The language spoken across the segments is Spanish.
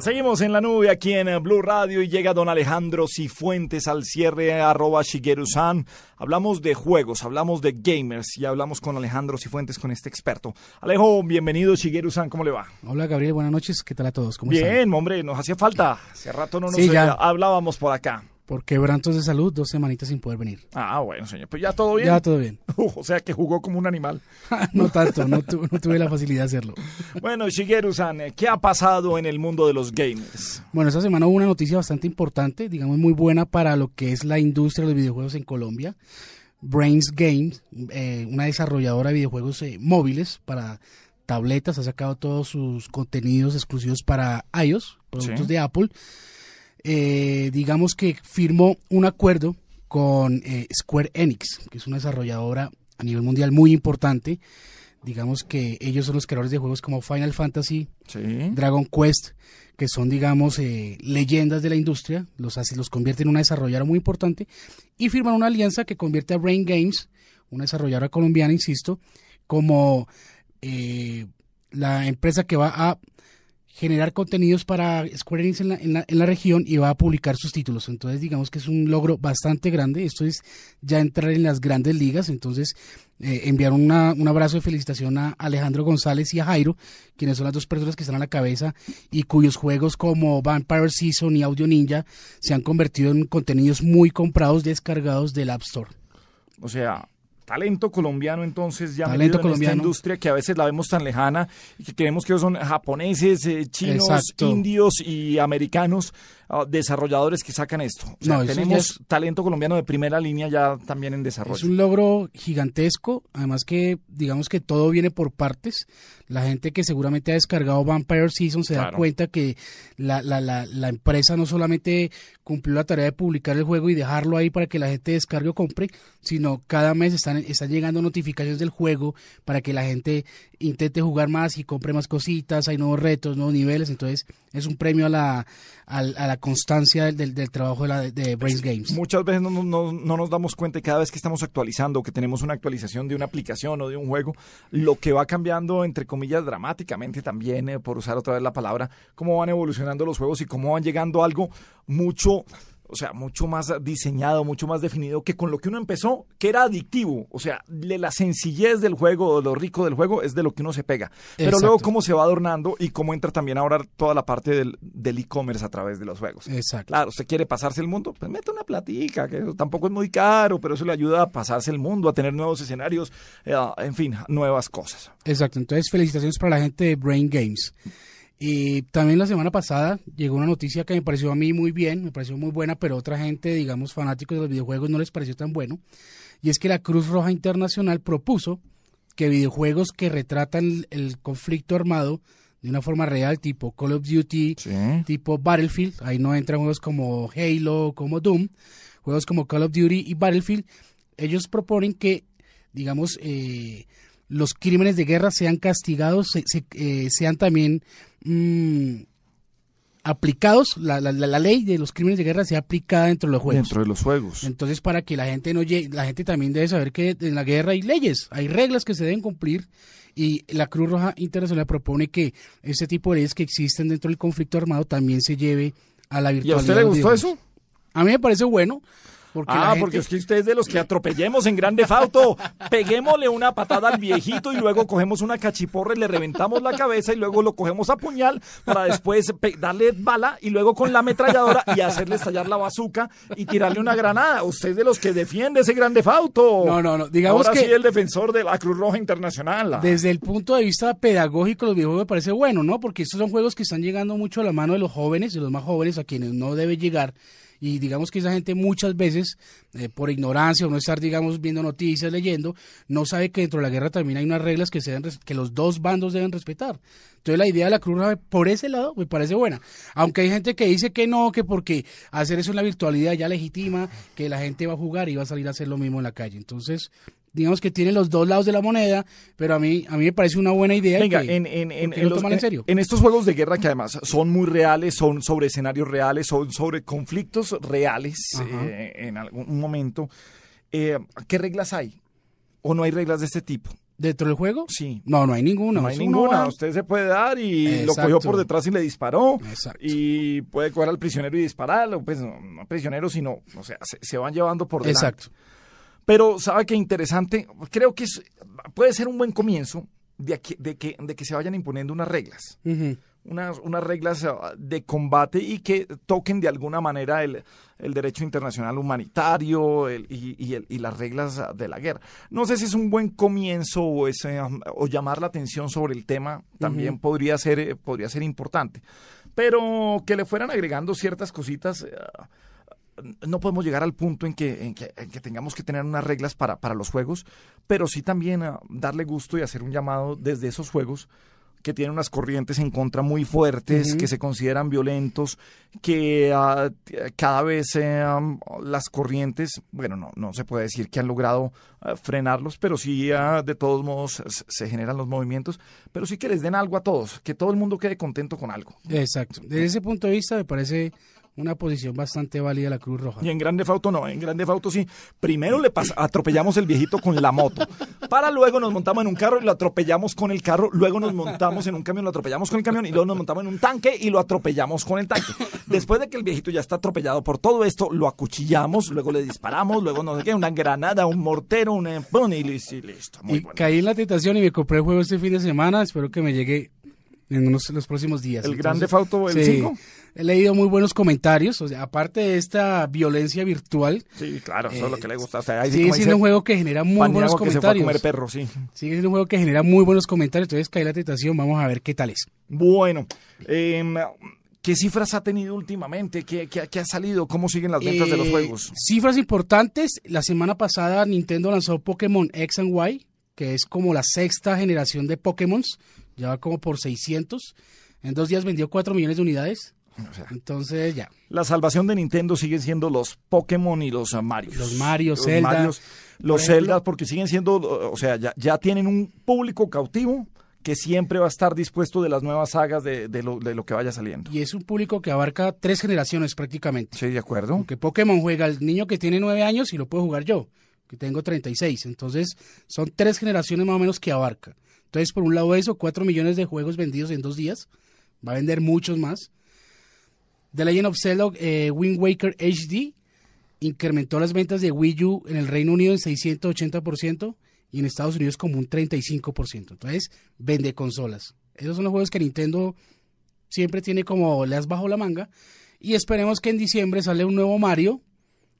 Seguimos en la nube aquí en eh, Blue Radio y llega don Alejandro Cifuentes al cierre arroba Shigeru-san. Hablamos de juegos, hablamos de gamers y hablamos con Alejandro Cifuentes, con este experto. Alejo, bienvenido Shigeru-san, ¿cómo le va? Hola Gabriel, buenas noches, ¿qué tal a todos? ¿Cómo Bien, están? hombre, nos hacía falta. Hace rato no nos Sí, ya. eh, hablábamos por acá. Por quebrantos de salud, dos semanitas sin poder venir. Ah, bueno, señor, pues ya todo bien. Ya todo bien. o sea que jugó como un animal. no tanto, no, tu- no tuve la facilidad de hacerlo. Bueno, Shigeru-san, ¿qué ha pasado en el mundo de los gamers? Bueno, esta semana hubo una noticia bastante importante, digamos muy buena para lo que es la industria de los videojuegos en Colombia. Brains Games, eh, una desarrolladora de videojuegos eh, móviles para tabletas, ha sacado todos sus contenidos exclusivos para iOS, productos Sí. de Apple. Eh, digamos que firmó un acuerdo con eh, Square Enix, que es una desarrolladora a nivel mundial muy importante. Digamos que ellos son los creadores de juegos como Final Fantasy, Sí. Dragon Quest, que son, digamos, eh, leyendas de la industria, los, hace, los convierte en una desarrolladora muy importante, y firman una alianza que convierte a Brain Games, una desarrolladora colombiana, insisto, como eh, la empresa que va a generar contenidos para Square Enix en la, en, la, en la región y va a publicar sus títulos. Entonces, digamos que es un logro bastante grande. Esto es ya entrar en las grandes ligas. Entonces, eh, enviar una, un abrazo de felicitación a Alejandro González y a Jairo, quienes son las dos personas que están a la cabeza y cuyos juegos como Vampire Season y Audio Ninja se han convertido en contenidos muy comprados, descargados del App Store. O sea, talento colombiano entonces ya metido Talento en colombiano. esta industria que a veces la vemos tan lejana y que creemos que son japoneses, eh, chinos, Exacto. indios y americanos ah, desarrolladores que sacan esto. O sea, No, eso ya tenemos es- talento colombiano de primera línea ya también en desarrollo. Es un logro gigantesco, además que digamos que todo viene por partes. La gente que seguramente ha descargado Vampire Season se da cuenta que la, la, la, la empresa no solamente cumplió la tarea de publicar el juego y dejarlo ahí para que la gente descargue o compre, sino cada mes están, están llegando notificaciones del juego para que la gente intente jugar más y compre más cositas, hay nuevos retos, nuevos niveles, entonces es un premio a la, a, a la constancia del, del, del trabajo de, la, de Brains Games. Muchas veces no, no- no- no nos damos cuenta y cada vez que estamos actualizando, que tenemos una actualización de una aplicación o de un juego, lo que va cambiando, entre comillas, dramáticamente también, eh, por usar otra vez la palabra, cómo van evolucionando los juegos y cómo van llegando a algo mucho, o sea, mucho más diseñado, mucho más definido que con lo que uno empezó, que era adictivo. O sea, de la sencillez del juego, de lo rico del juego, es de lo que uno se pega. Pero Exacto. luego cómo se va adornando y cómo entra también ahora toda la parte del del e-commerce a través de los juegos. Exacto. Claro, usted quiere pasarse el mundo, pues mete una platica, que eso tampoco es muy caro, pero eso le ayuda a pasarse el mundo, a tener nuevos escenarios, eh, en fin, nuevas cosas. Exacto, entonces felicitaciones para la gente de Brain Games. Y también la semana pasada llegó una noticia que me pareció a mí muy bien, me pareció muy buena, pero otra gente, digamos, fanáticos de los videojuegos no les pareció tan bueno. Y es que la Cruz Roja Internacional propuso que videojuegos que retratan el conflicto armado de una forma real, tipo Call of Duty, Sí. tipo Battlefield, ahí no entran juegos como Halo, como Doom, juegos como Call of Duty y Battlefield, ellos proponen que, digamos, eh, los crímenes de guerra sean castigados, se- se- eh, sean también mm, aplicados, la, la- la- ley de los crímenes de guerra sea aplicada dentro de los juegos. Dentro de los juegos. Entonces, para que la gente no llegue, la gente también debe saber que en la guerra hay leyes, hay reglas que se deben cumplir y la Cruz Roja Internacional propone que este tipo de leyes que existen dentro del conflicto armado también se lleve a la ¿Y a virtualidad. usted le gustó eso? A mí me parece bueno. Porque ah, gente- porque es que usted es de los que atropellemos en grande fauto. Peguémosle una patada al viejito y luego cogemos una cachiporra y le reventamos la cabeza y luego lo cogemos a puñal para después darle bala y luego con la ametralladora y hacerle estallar la bazuca y tirarle una granada. Usted es de los que defiende ese grande fauto. No, no, no, digamos Ahora que- sí el defensor de la Cruz Roja Internacional. Desde el punto de vista pedagógico, los videojuegos me parece bueno, ¿no? Porque estos son juegos que están llegando mucho a la mano de los jóvenes, de los más jóvenes, a quienes no debe llegar. Y digamos que esa gente muchas veces, eh, por ignorancia o no estar, digamos, viendo noticias, leyendo, no sabe que dentro de la guerra también hay unas reglas que, se deben, que los dos bandos deben respetar. Entonces la idea de la Cruz por ese lado me parece buena. Aunque hay gente que dice que no, que porque hacer eso en la virtualidad ya legitima que la gente va a jugar y va a salir a hacer lo mismo en la calle. Entonces, digamos que tiene los dos lados de la moneda, pero a mí, a mí me parece una buena idea. Venga, que- en, en, en, los- serio. en estos juegos de guerra que además son muy reales, son sobre escenarios reales, son sobre conflictos reales eh, en algún momento, eh, ¿qué reglas hay? ¿O no hay reglas de este tipo? ¿Dentro del juego? Sí. No, no hay ninguna. No hay ninguna. va- Usted se puede dar y lo cogió por detrás y le disparó. Exacto. Y puede coger al prisionero y dispararlo. Pues no, no prisionero, sino, o sea, se, se van llevando por delante. Exacto. Pero, ¿sabe qué interesante? Creo que es- puede ser un buen comienzo de, aquí- de, que, de que se vayan imponiendo unas reglas. Unas, unas reglas ah, de combate y que toquen de alguna manera el, el derecho internacional humanitario el- y, y el- y las reglas ah, de la guerra. No sé si es un buen comienzo o, es, eh, o llamar la atención sobre el tema también Ujú. podría, ser, eh, podría ser importante. Pero que le fueran agregando ciertas cositas. eh, no podemos llegar al punto en que, en que, en que tengamos que tener unas reglas para, para los juegos, pero sí también ah, darle gusto y hacer un llamado desde esos juegos que tienen unas corrientes en contra muy fuertes, que se consideran violentos, que t- cada vez am, las corrientes, bueno, no, no se puede decir que han logrado ah, frenarlos, pero sí de todos modos se generan los movimientos, pero sí que les den algo a todos, que todo el mundo quede contento con algo. Exacto. Desde ese punto de vista me parece una posición bastante válida la Cruz Roja. Y en Grande Fauto no, en Grande Fauto sí. Primero le pas- atropellamos el viejito con la moto, para luego nos montamos en un carro y lo atropellamos con el carro, luego nos montamos en un camión, lo atropellamos con el camión y luego nos montamos en un tanque y lo atropellamos con el tanque. Después de que el viejito ya está atropellado por todo esto, lo acuchillamos, luego le disparamos, luego no sé qué, una granada, un mortero, un empón y listo. y listo. Muy y bueno. caí en la tentación y me compré el juego este fin de semana. Espero que me llegue en unos, los próximos días. ¿El Entonces, Grande Fauto, el sí, 5? He leído muy buenos comentarios. O sea, aparte de esta violencia virtual, Sí, claro, eso es lo Eh, que le gusta. O sea, ahí sí, sigue siendo un juego que genera muy buenos comentarios. comer perro, sí. Sigue siendo un juego que genera muy buenos comentarios. Entonces caí en la tentación. Vamos a ver qué tal es. Bueno, em, ¿qué cifras ha tenido últimamente? ¿Qué, qué- qué ha salido? ¿Cómo siguen las ventas de los Eh, juegos? Cifras importantes. La semana pasada Nintendo lanzó Pokémon X and Y, que es como la sexta generación de Pokémon. Ya va como por 600. En dos días vendió 4 millones de unidades. O sea, Entonces ya. la salvación de Nintendo siguen siendo los Pokémon y los uh, Marios. Los Mario, Los Zelda. Marios, los Por Zeldas, porque siguen siendo, o sea, ya, ya tienen un público cautivo que siempre va a estar dispuesto de las nuevas sagas de, de lo, de lo que vaya saliendo. Y es un público que abarca tres generaciones prácticamente. Sí, de acuerdo. Porque Pokémon juega el niño que tiene 9 años y lo puedo jugar yo, que tengo 36. Entonces son tres generaciones más o menos que abarca. Entonces, por un lado eso, 4 millones de juegos vendidos en dos días. Va a vender muchos más. The Legend of Zelda eh, Wind Waker HD incrementó las ventas de Wii U en el Reino Unido en 680% y en Estados Unidos como un 35%. Entonces, vende consolas. Esos son los juegos que Nintendo siempre tiene como le has bajo la manga. Y esperemos que en diciembre sale un nuevo Mario,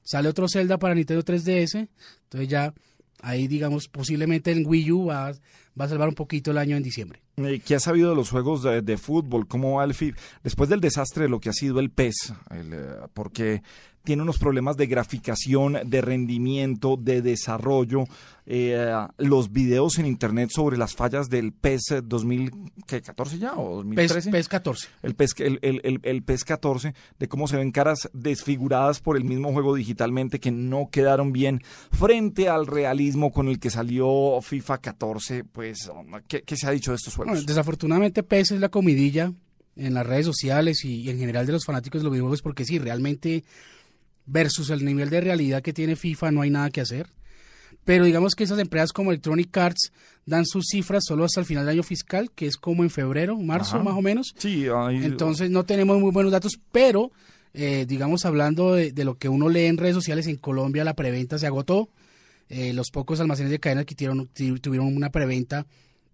sale otro Zelda para Nintendo 3DS. Entonces ya ahí digamos posiblemente en Wii U va, va a salvar un poquito el año en diciembre. Eh, ¿Qué ha sabido de los juegos de, de fútbol? ¿Cómo va el FIF? Después del desastre de lo que ha sido el PES, el, eh, porque tiene unos problemas de graficación, de rendimiento, de desarrollo. eh, los videos en internet sobre las fallas del PES 2014 ya o PES, 2013. PES 14. el PES, el, el, el, el PES 14, de cómo se ven caras desfiguradas por el mismo juego digitalmente que no quedaron bien frente al realismo con el que salió FIFA 14. Pues, ¿qué, qué se ha dicho de estos juegos? Bueno, desafortunadamente PES es la comidilla en las redes sociales y, y en general de los fanáticos de los videojuegos porque sí, realmente versus el nivel de realidad que tiene FIFA no hay nada que hacer. Pero digamos que esas empresas como Electronic Arts dan sus cifras solo hasta el final del año fiscal, que es como en febrero, marzo Ajá. más o menos. Sí, hay- Entonces no tenemos muy buenos datos, pero eh, digamos hablando de, de lo que uno lee en redes sociales, en Colombia la preventa se agotó. Eh, los pocos almacenes de cadena que tuvieron, tu- tuvieron una preventa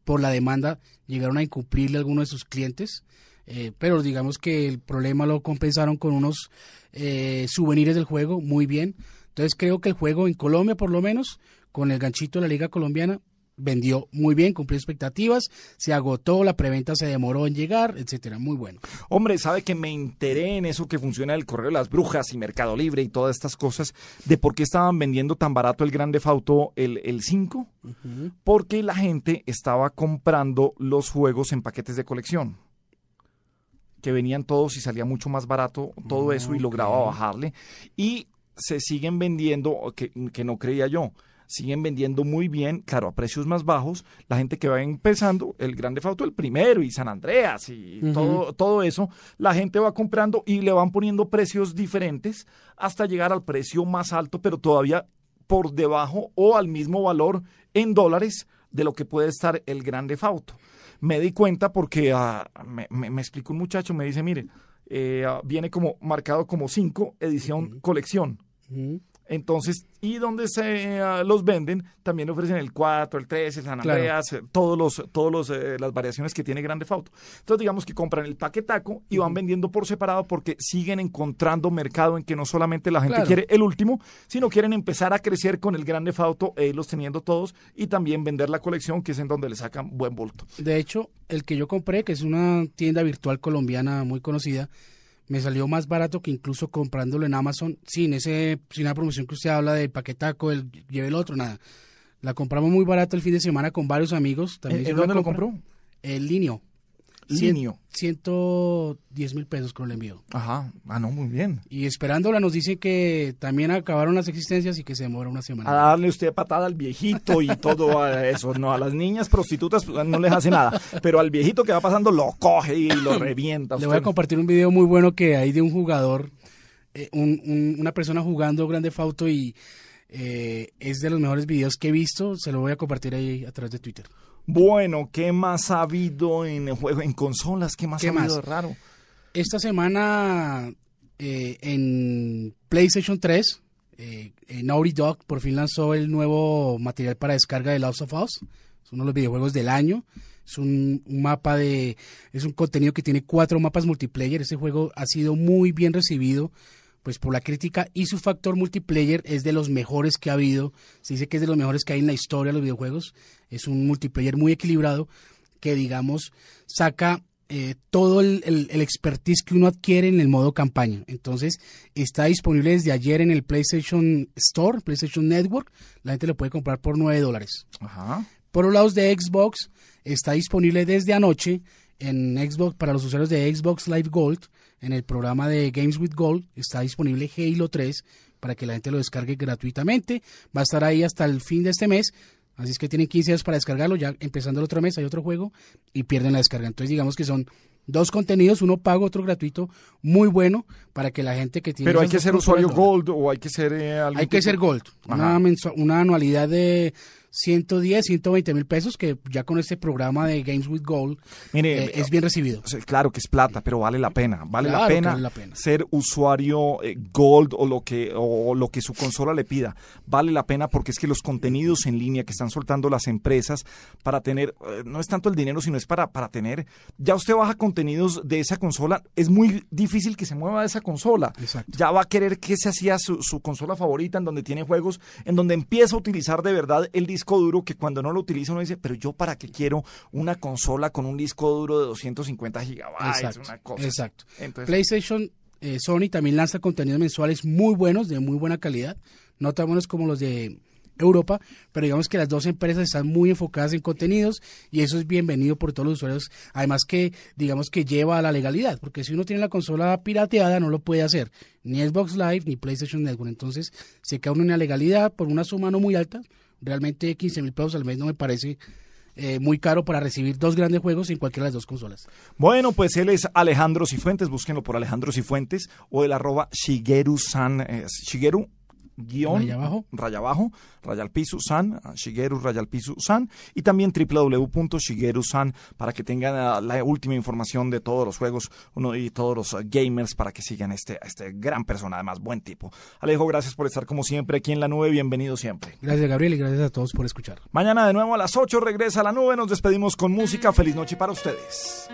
por la demanda llegaron a incumplirle a algunos de sus clientes. Eh, pero digamos que el problema lo compensaron con unos eh, souvenirs del juego, muy bien. Entonces creo que el juego en Colombia, por lo menos, con el ganchito de la Liga Colombiana, vendió muy bien, cumplió expectativas, se agotó, la preventa se demoró en llegar, etcétera, muy bueno. Hombre, sabe que me enteré en eso que funciona el correo de las brujas y Mercado Libre y todas estas cosas de por qué estaban vendiendo tan barato el Grande Fauto el, el 5, porque la gente estaba comprando los juegos en paquetes de colección que venían todos y salía mucho más barato todo eso y lograba bajarle. Y se siguen vendiendo que, que no creía yo siguen vendiendo muy bien, claro, a precios más bajos. La gente que va empezando, el Grande Fauto, el primero, y San Andreas, y todo, todo eso, la gente va comprando y le van poniendo precios diferentes hasta llegar al precio más alto, pero todavía por debajo o al mismo valor en dólares de lo que puede estar el Grande Fauto. Me di cuenta porque ah, me, me, explicó un muchacho, me dice, mire, eh, ah, viene como marcado como 5, edición colección. Entonces, y donde se uh, los venden, también ofrecen el 4, el 3, el San Andreas, claro. todos los, todos los, eh, las variaciones que tiene Grande Fauto. Entonces, digamos que compran el paquetaco y van vendiendo por separado porque siguen encontrando mercado en que no solamente la gente claro. quiere el último, sino quieren empezar a crecer con el Grande Fauto, e irlos teniendo todos y también vender la colección, que es en donde le sacan buen bulto. De hecho, el que yo compré, que es una tienda virtual colombiana muy conocida, me salió más barato que incluso comprándolo en Amazon sin ese sin la promoción que usted habla del paquetaco, el lleve el otro, nada. La compramos muy barato el fin de semana con varios amigos. También ¿En, dónde lo compró? El Linio. Linio. 110 mil pesos con el envío. Ajá, ah, no, muy bien. Y esperándola nos dice que también acabaron las existencias y que se demora una semana. A darle usted patada al viejito y todo a eso. No, a las niñas prostitutas pues, no les hace nada. Pero al viejito que va pasando lo coge y lo revienta. Le voy a compartir un video muy bueno que hay de un jugador, eh, un, un, una persona jugando Grande Fauto y eh, es de los mejores videos que he visto. Se lo voy a compartir ahí a través de Twitter. Bueno, ¿qué más ha habido en el juego, en consolas? ¿Qué más ¿Qué ha habido más? raro? Esta semana eh, en PlayStation 3, eh, Naughty Dog por fin lanzó el nuevo material para descarga de Last of Us. Es uno de los videojuegos del año. Es un, un, mapa de. Es un contenido que tiene cuatro mapas multiplayer. Ese juego ha sido muy bien recibido pues por la crítica y su factor multiplayer es de los mejores que ha habido. Se dice que es de los mejores que hay en la historia de los videojuegos. Es un multiplayer muy equilibrado que, digamos, saca eh, todo el, el, el, expertise que uno adquiere en el modo campaña. Entonces, está disponible desde ayer en el PlayStation Store, PlayStation Network. La gente lo puede comprar por 9 dólares. Por los lados de Xbox, está disponible desde anoche en Xbox para los usuarios de Xbox Live Gold en el programa de Games with Gold está disponible Halo 3 para que la gente lo descargue gratuitamente. Va a estar ahí hasta el fin de este mes. Así es que tienen 15 días para descargarlo. Ya empezando el otro mes hay otro juego y pierden la descarga. Entonces digamos que son dos contenidos, uno pago, otro gratuito, muy bueno para que la gente que tiene... Pero hay que ser usuario Gold o hay que ser... Eh, hay que ser Gold. Una, una anualidad de 110, 120 mil pesos, que ya con este programa de Games with Gold Mire, eh, es bien recibido. Claro que es plata, pero vale la pena. Vale, claro la, pena vale la pena ser usuario eh, Gold o lo, que, o lo que su consola le pida. Vale la pena porque es que los contenidos en línea que están soltando las empresas para tener, eh, no es tanto el dinero, sino es para, para tener, ya usted baja contenidos de esa consola, es muy difícil que se mueva de esa consola. Exacto. Ya va a querer que se hacía su, su consola favorita, en donde tiene juegos, en donde empieza a utilizar de verdad el disco duro que cuando no lo utiliza uno dice, pero yo para qué quiero una consola con un disco duro de 250 gigabytes, Exacto, una cosa. Exacto. Entonces, PlayStation, eh, Sony también lanza contenidos mensuales muy buenos, de muy buena calidad, no tan buenos como los de Europa, pero digamos que las dos empresas están muy enfocadas en contenidos y eso es bienvenido por todos los usuarios, además que digamos que lleva a la legalidad, porque si uno tiene la consola pirateada no lo puede hacer, ni Xbox Live ni PlayStation Network, entonces se queda uno en la legalidad por una suma no muy alta, realmente 15 mil pesos al mes no me parece eh, muy caro para recibir dos grandes juegos en cualquiera de las dos consolas. Bueno, pues él es Alejandro Cifuentes, búsquenlo por Alejandro Cifuentes o el arroba Shigeru-san, eh, Shigeru guion raya abajo, raya abajo, raya al piso, san, Shigeru, raya al piso, san, y también www.shigeru-san para que tengan uh, la última información de todos los juegos uno, y todos los uh, gamers para que sigan este, este gran persona, además buen tipo. Alejo, gracias por estar como siempre aquí en la nube, bienvenido siempre. Gracias Gabriel y gracias a todos por escuchar. Mañana de nuevo a las 8 regresa a la nube, nos despedimos con música, feliz noche para ustedes.